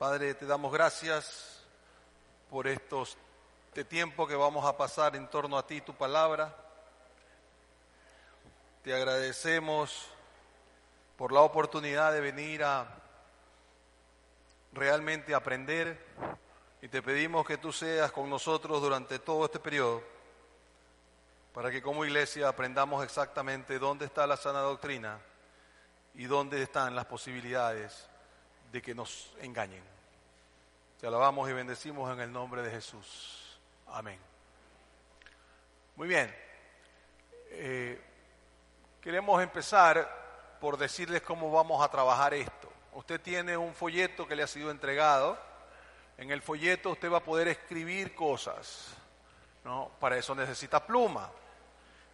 Padre, te damos gracias por estos este tiempo que vamos a pasar en torno a ti, tu palabra. Te agradecemos por la oportunidad de venir a realmente aprender y te pedimos que tú seas con nosotros durante todo este periodo para que como iglesia aprendamos exactamente dónde está la sana doctrina y dónde están las posibilidades de que nos engañen. Te alabamos y bendecimos en el nombre de Jesús. Amén. Muy bien. Eh, queremos empezar por decirles cómo vamos a trabajar esto. Usted tiene un folleto que le ha sido entregado. En el folleto usted va a poder escribir cosas. ¿no? Para eso necesita pluma.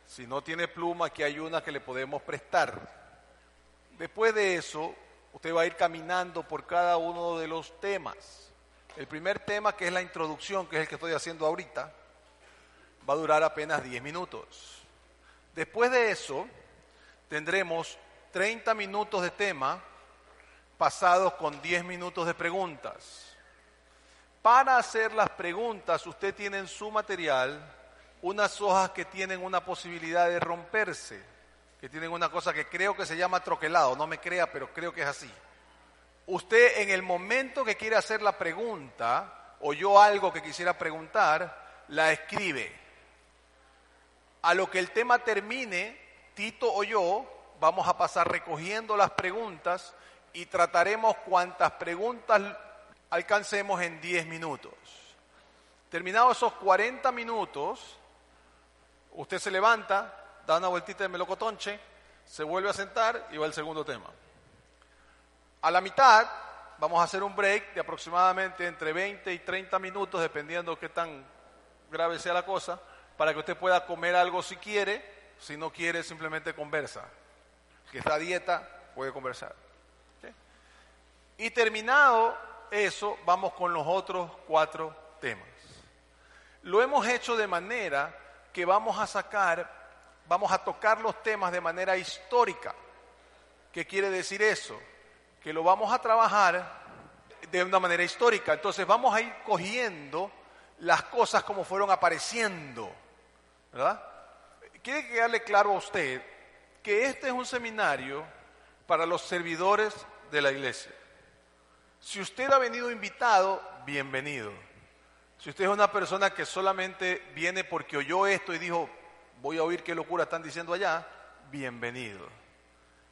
Si no tiene pluma, aquí hay una que le podemos prestar. Después de eso, usted va a ir caminando por cada uno de los temas. El primer tema, que es la introducción, que es el que estoy haciendo ahorita, va a durar apenas 10 minutos. Después de eso, tendremos 30 minutos de tema pasados con 10 minutos de preguntas. Para hacer las preguntas, usted tiene en su material unas hojas que tienen una posibilidad de romperse, que tienen una cosa que creo que se llama troquelado, no me crea, pero creo que es así. Usted en el momento que quiere hacer la pregunta, o yo algo que quisiera preguntar, la escribe. A lo que el tema termine, Tito o yo vamos a pasar recogiendo las preguntas y trataremos cuantas preguntas alcancemos en 10 minutos. Terminados esos 40 minutos, usted se levanta, da una vueltita de melocotonche, se vuelve a sentar y va al segundo tema. A la mitad vamos a hacer un break de aproximadamente entre 20 y 30 minutos, dependiendo qué tan grave sea la cosa, para que usted pueda comer algo si quiere, si no quiere simplemente conversa. Que está a dieta puede conversar. Y terminado eso, vamos con los otros cuatro temas. Lo hemos hecho de manera que vamos a sacar, vamos a tocar los temas de manera histórica. ¿Qué quiere decir eso? Que lo vamos a trabajar de una manera histórica. Entonces vamos a ir cogiendo las cosas como fueron apareciendo. ¿Verdad? Quiere quedarle claro a usted que este es un seminario para los servidores de la iglesia. Si usted ha venido invitado, bienvenido. Si usted es una persona que solamente viene porque oyó esto y dijo, voy a oír qué locura están diciendo allá, bienvenido.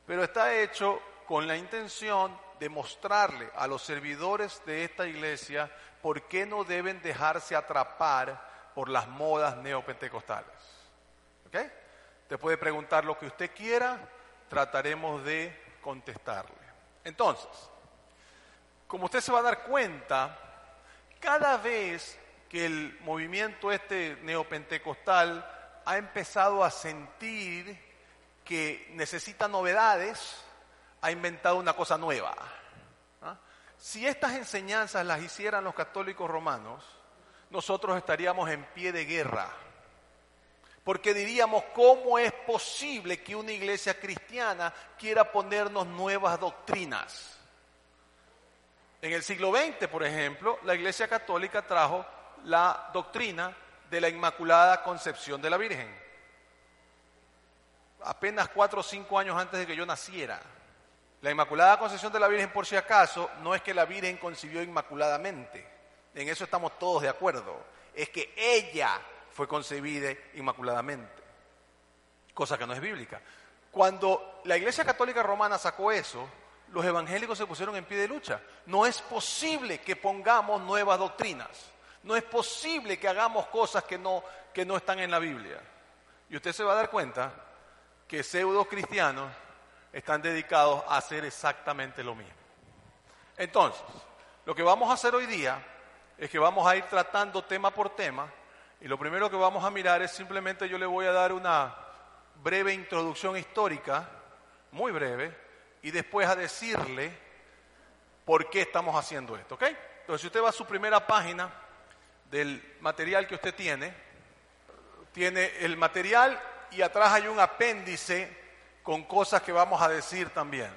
Pero está hecho con la intención de mostrarle a los servidores de esta iglesia por qué no deben dejarse atrapar por las modas neopentecostales. ¿Ok? Te puede preguntar lo que usted quiera, trataremos de contestarle. Entonces, como usted se va a dar cuenta, cada vez que el movimiento este neopentecostal ha empezado a sentir que necesita novedades, ha inventado una cosa nueva. ¿ah? Si estas enseñanzas las hicieran los católicos romanos, nosotros estaríamos en pie de guerra. Porque diríamos, ¿cómo es posible que una iglesia cristiana quiera ponernos nuevas doctrinas? En el siglo XX, por ejemplo, la Iglesia Católica trajo la doctrina de la Inmaculada Concepción de la Virgen. Apenas cuatro o cinco años antes de que yo naciera. La Inmaculada Concepción de la Virgen, por si acaso, no es que la Virgen concibió inmaculadamente. En eso estamos todos de acuerdo. Es que ella fue concebida inmaculadamente. Cosa que no es bíblica. Cuando la Iglesia Católica Romana sacó eso, los evangélicos se pusieron en pie de lucha. No es posible que pongamos nuevas doctrinas. No es posible que hagamos cosas que no, que no están en la Biblia. Y usted se va a dar cuenta que pseudo cristianos están dedicados a hacer exactamente lo mismo. Entonces, lo que vamos a hacer hoy día es que vamos a ir tratando tema por tema y lo primero que vamos a mirar es simplemente yo le voy a dar una breve introducción histórica, muy breve, y después a decirle por qué estamos haciendo esto, ¿ok? Entonces, usted va a su primera página del material que usted tiene, tiene el material y atrás hay un apéndice con cosas que vamos a decir también.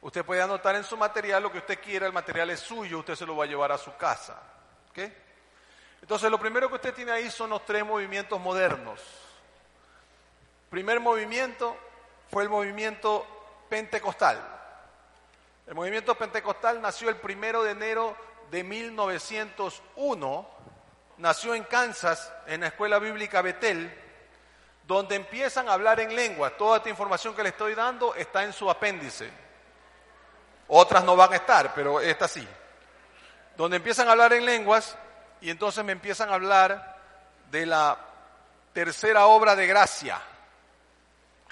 Usted puede anotar en su material lo que usted quiera, el material es suyo, usted se lo va a llevar a su casa. ¿ok? Entonces, lo primero que usted tiene ahí son los tres movimientos modernos. Primer movimiento fue el movimiento pentecostal. El movimiento pentecostal nació el primero de enero de 1901, nació en Kansas, en la escuela bíblica Betel, donde empiezan a hablar en lengua. Toda esta información que le estoy dando está en su apéndice. Otras no van a estar, pero esta sí. Donde empiezan a hablar en lenguas y entonces me empiezan a hablar de la tercera obra de gracia,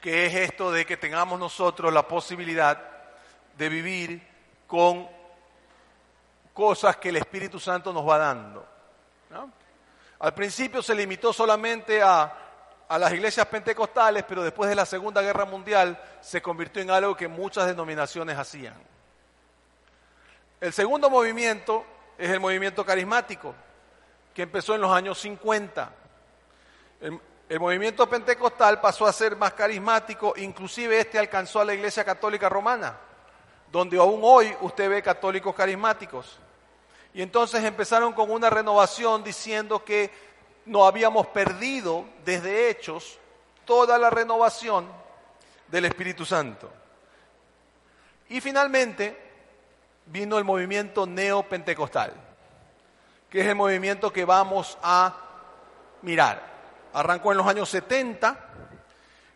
que es esto de que tengamos nosotros la posibilidad de vivir con cosas que el Espíritu Santo nos va dando. Al principio se limitó solamente a, a las iglesias pentecostales, pero después de la Segunda Guerra Mundial se convirtió en algo que muchas denominaciones hacían. El segundo movimiento es el movimiento carismático, que empezó en los años 50. El, movimiento pentecostal pasó a ser más carismático, inclusive este alcanzó a la Iglesia Católica Romana, donde aún hoy usted ve católicos carismáticos. Y entonces empezaron con una renovación diciendo que no habíamos perdido desde Hechos toda la renovación del Espíritu Santo. Y finalmente, vino el movimiento neopentecostal, que es el movimiento que vamos a mirar. Arrancó en los años 70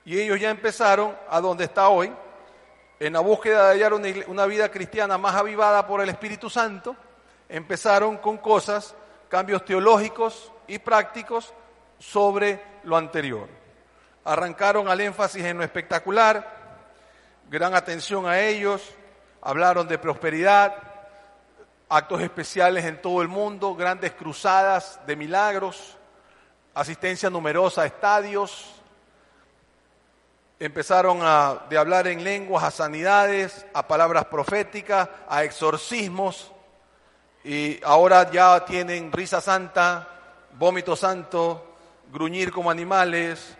y ellos ya empezaron a donde está hoy, en la búsqueda de hallar una, una vida cristiana más avivada por el Espíritu Santo, empezaron con cosas, cambios teológicos y prácticos sobre lo anterior. Arrancaron al énfasis en lo espectacular, gran atención a ellos, hablaron de prosperidad, actos especiales en todo el mundo, grandes cruzadas de milagros, asistencia numerosa a estadios, empezaron a, de hablar en lenguas a sanidades, a palabras proféticas, a exorcismos, y ahora ya tienen risa santa, vómito santo, gruñir como animales,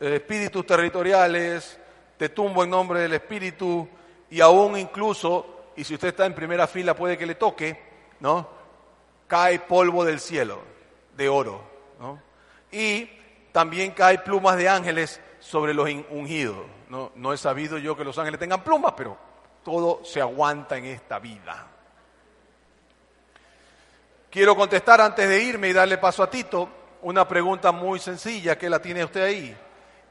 eh, espíritus territoriales, te tumbo en nombre del espíritu, y aún incluso, y si usted está en primera fila puede que le toque, ¿no? Cae polvo del cielo, de oro, ¿no? Y también cae plumas de ángeles sobre los ungidos. No, no he sabido yo que los ángeles tengan plumas, pero todo se aguanta en esta vida. Quiero contestar antes de irme y darle paso a Tito una pregunta muy sencilla que la tiene usted ahí.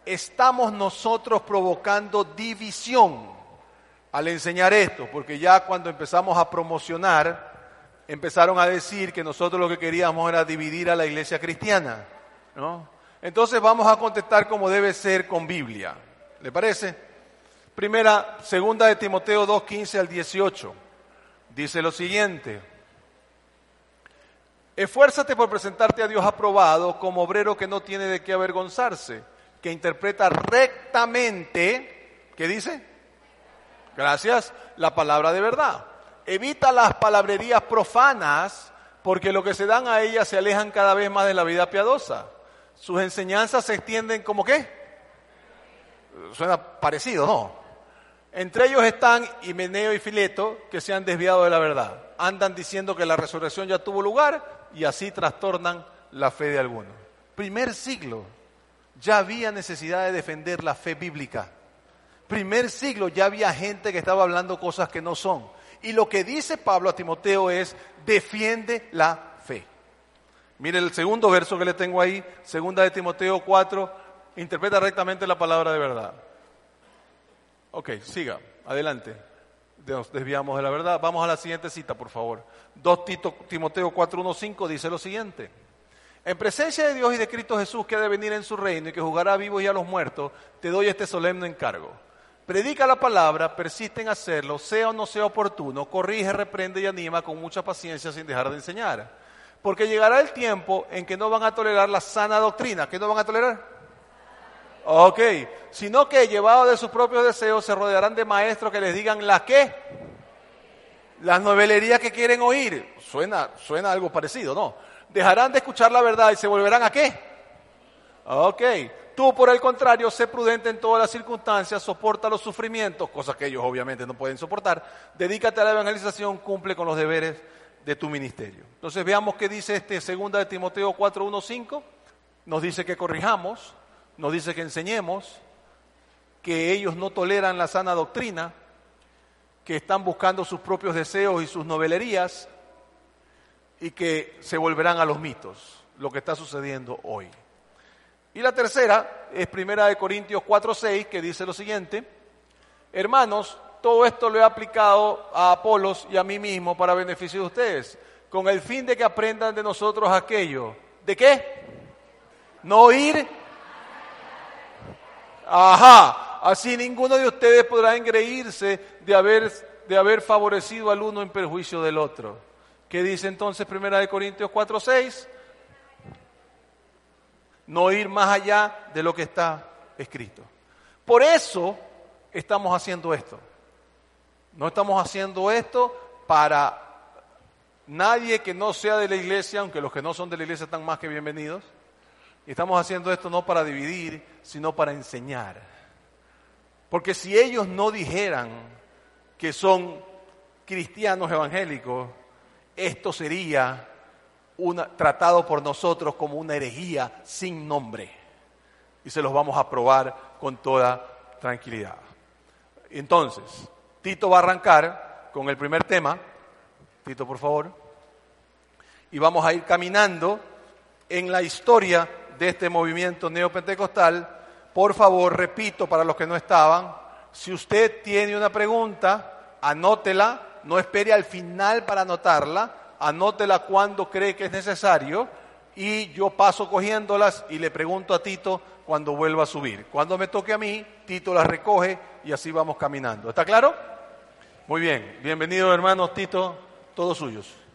¿Estamos nosotros provocando división al enseñar esto, porque ya cuando empezamos a promocionar, empezaron a decir que nosotros lo que queríamos era dividir a la iglesia cristiana, ¿no? Entonces vamos a contestar como debe ser con Biblia. ¿Le parece? Primera, segunda de Timoteo 2, 15 al 18. Dice lo siguiente. Esfuérzate por presentarte a Dios aprobado como obrero que no tiene de qué avergonzarse, que interpreta rectamente, ¿qué dice? Gracias, la palabra de verdad. Evita las palabrerías profanas porque lo que se dan a ellas se alejan cada vez más de la vida piadosa. Sus enseñanzas se extienden como qué? Suena parecido, ¿no? Entre ellos están Himeneo y Fileto, que se han desviado de la verdad. Andan diciendo que la resurrección ya tuvo lugar y así trastornan la fe de algunos. Primer siglo, ya había necesidad de defender la fe bíblica primer siglo ya había gente que estaba hablando cosas que no son. Y lo que dice Pablo a Timoteo es, defiende la fe. Mire el segundo verso que le tengo ahí, segunda de Timoteo 4, interpreta rectamente la palabra de verdad. Ok, siga, adelante. Nos desviamos de la verdad. Vamos a la siguiente cita, por favor. 2 Timoteo 4, 1, 5 dice lo siguiente. En presencia de Dios y de Cristo Jesús que ha de venir en su reino y que jugará a vivos y a los muertos, te doy este solemne encargo Predica la palabra, persiste en hacerlo, sea o no sea oportuno, corrige, reprende y anima con mucha paciencia sin dejar de enseñar. Porque llegará el tiempo en que no van a tolerar la sana doctrina. ¿Qué no van a tolerar? Ok, sino que llevados de sus propios deseos se rodearán de maestros que les digan la qué. Las novelerías que quieren oír. Suena, suena algo parecido, ¿no? Dejarán de escuchar la verdad y se volverán a qué. Ok, Tú, por el contrario, sé prudente en todas las circunstancias, soporta los sufrimientos, cosas que ellos obviamente no pueden soportar, dedícate a la evangelización, cumple con los deberes de tu ministerio. Entonces veamos qué dice este segunda de Timoteo 4:1-5. Nos dice que corrijamos, nos dice que enseñemos, que ellos no toleran la sana doctrina, que están buscando sus propios deseos y sus novelerías y que se volverán a los mitos, lo que está sucediendo hoy. Y la tercera es Primera de Corintios 4:6 que dice lo siguiente: Hermanos, todo esto lo he aplicado a Apolos y a mí mismo para beneficio de ustedes, con el fin de que aprendan de nosotros aquello. ¿De qué? No ir. Ajá, así ninguno de ustedes podrá engreírse de haber, de haber favorecido al uno en perjuicio del otro. ¿Qué dice entonces Primera de Corintios 4:6? no ir más allá de lo que está escrito. Por eso estamos haciendo esto. No estamos haciendo esto para nadie que no sea de la iglesia, aunque los que no son de la iglesia están más que bienvenidos. Y estamos haciendo esto no para dividir, sino para enseñar. Porque si ellos no dijeran que son cristianos evangélicos, esto sería tratado por nosotros como una herejía sin nombre. Y se los vamos a probar con toda tranquilidad. Entonces, Tito va a arrancar con el primer tema. Tito, por favor. Y vamos a ir caminando en la historia de este movimiento neopentecostal. Por favor, repito para los que no estaban, si usted tiene una pregunta, anótela, no espere al final para anotarla, anótela cuando cree que es necesario y yo paso cogiéndolas y le pregunto a Tito cuando vuelva a subir. Cuando me toque a mí, Tito las recoge y así vamos caminando. ¿Está claro? Muy bien, bienvenido hermanos Tito, todos suyos.